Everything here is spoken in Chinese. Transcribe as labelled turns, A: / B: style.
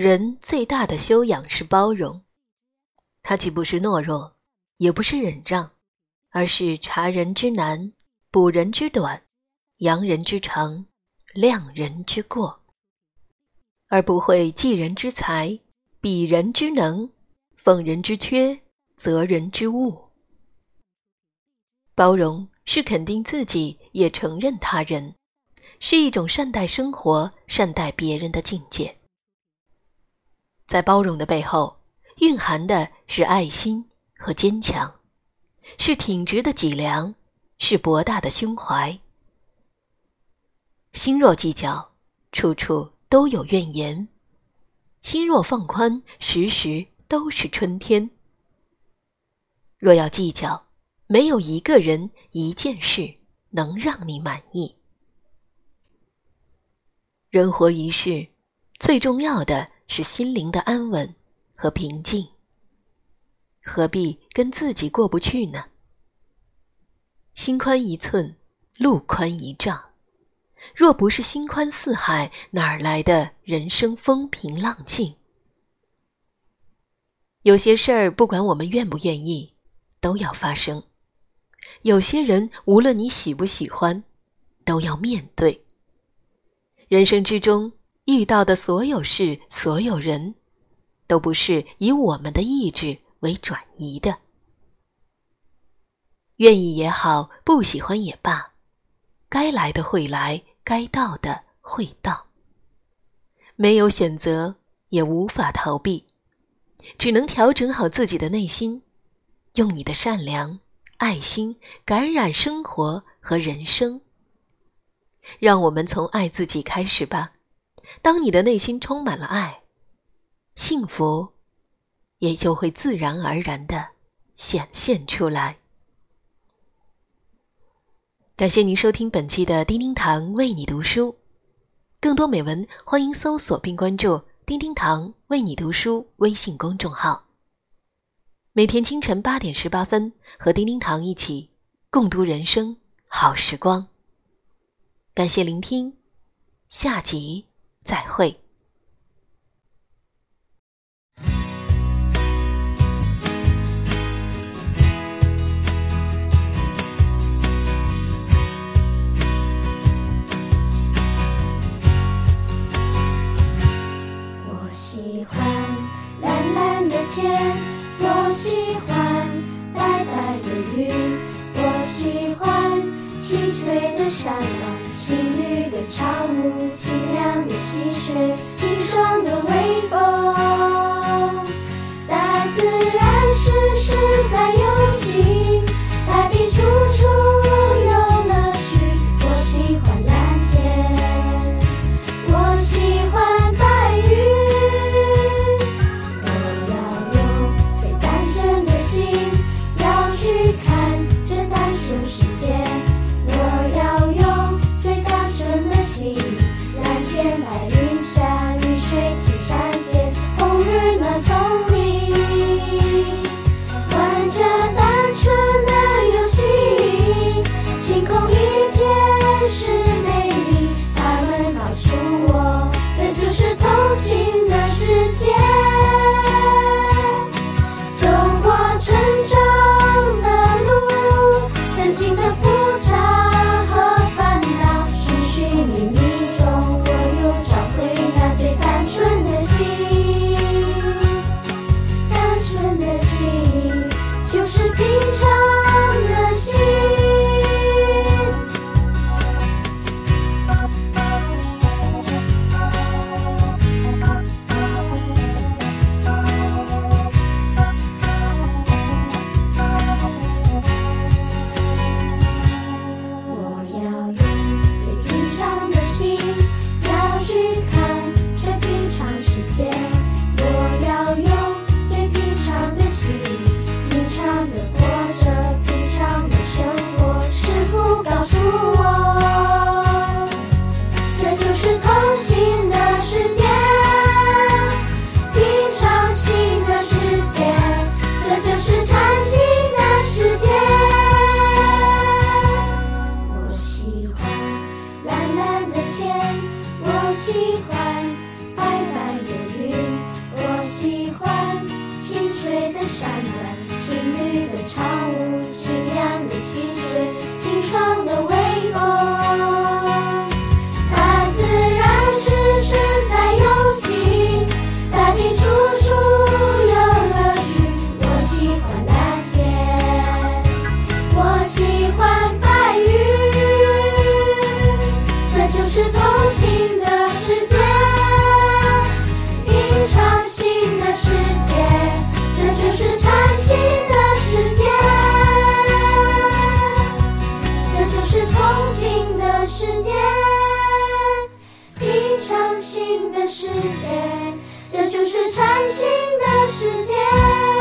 A: 人最大的修养是包容，它既不是懦弱，也不是忍让，而是察人之难，补人之短，扬人之长，量人之过，而不会济人之才，比人之能，奉人之缺，责人之误。包容是肯定自己，也承认他人，是一种善待生活、善待别人的境界。在包容的背后，蕴含的是爱心和坚强，是挺直的脊梁，是博大的胸怀。心若计较，处处都有怨言；心若放宽，时时都是春天。若要计较，没有一个人、一件事能让你满意。人活一世，最重要的。是心灵的安稳和平静，何必跟自己过不去呢？心宽一寸，路宽一丈。若不是心宽似海，哪儿来的人生风平浪静？有些事儿，不管我们愿不愿意，都要发生；有些人，无论你喜不喜欢，都要面对。人生之中。遇到的所有事、所有人，都不是以我们的意志为转移的。愿意也好，不喜欢也罢，该来的会来，该到的会到。没有选择，也无法逃避，只能调整好自己的内心，用你的善良、爱心感染生活和人生。让我们从爱自己开始吧。当你的内心充满了爱，幸福也就会自然而然的显现出来。感谢您收听本期的叮叮堂为你读书，更多美文欢迎搜索并关注“叮叮堂为你读书”微信公众号。每天清晨八点十八分，和叮叮堂一起共读人生好时光。感谢聆听，下集。再会。
B: 我喜欢蓝蓝的天，我喜欢欢清脆的山峦，青绿的草木，清凉的。溪水，清爽的微风，我喜欢白白的云我喜欢清晨的山峦青绿的草屋清亮的溪水。新的世界这就是全新的世界。